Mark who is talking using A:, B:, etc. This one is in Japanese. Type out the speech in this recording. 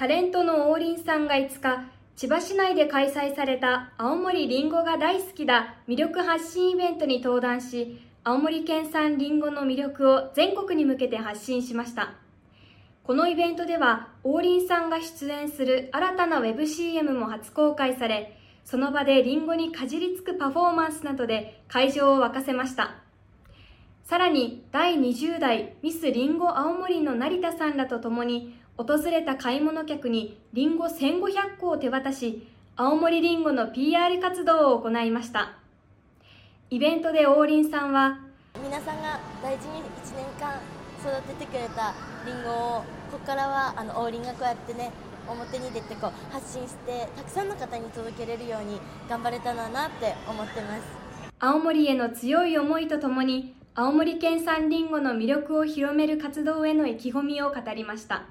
A: タレントの王林さんが5日、千葉市内で開催された青森りんごが大好きだ魅力発信イベントに登壇し、青森県産りんごの魅力を全国に向けて発信しました。このイベントでは、王林さんが出演する新たな WebCM も初公開され、その場でリンゴにかじりつくパフォーマンスなどで会場を沸かせました。さらに、第20代ミスリンゴ青森の成田さんらと共に、訪れた買い物客にリンゴ1500個を手渡し、青森りんごの PR 活動を行いました。イベントで王林さんは、
B: 皆さんが大事に1年間育ててくれたりんごを、ここからはあの王林がこうやってね、表に出てこう発信してたくさんの方に届けれるように頑張れたらなって思ってます
A: 青森への強い思いとともに青森県産りんごの魅力を広める活動への意気込みを語りました。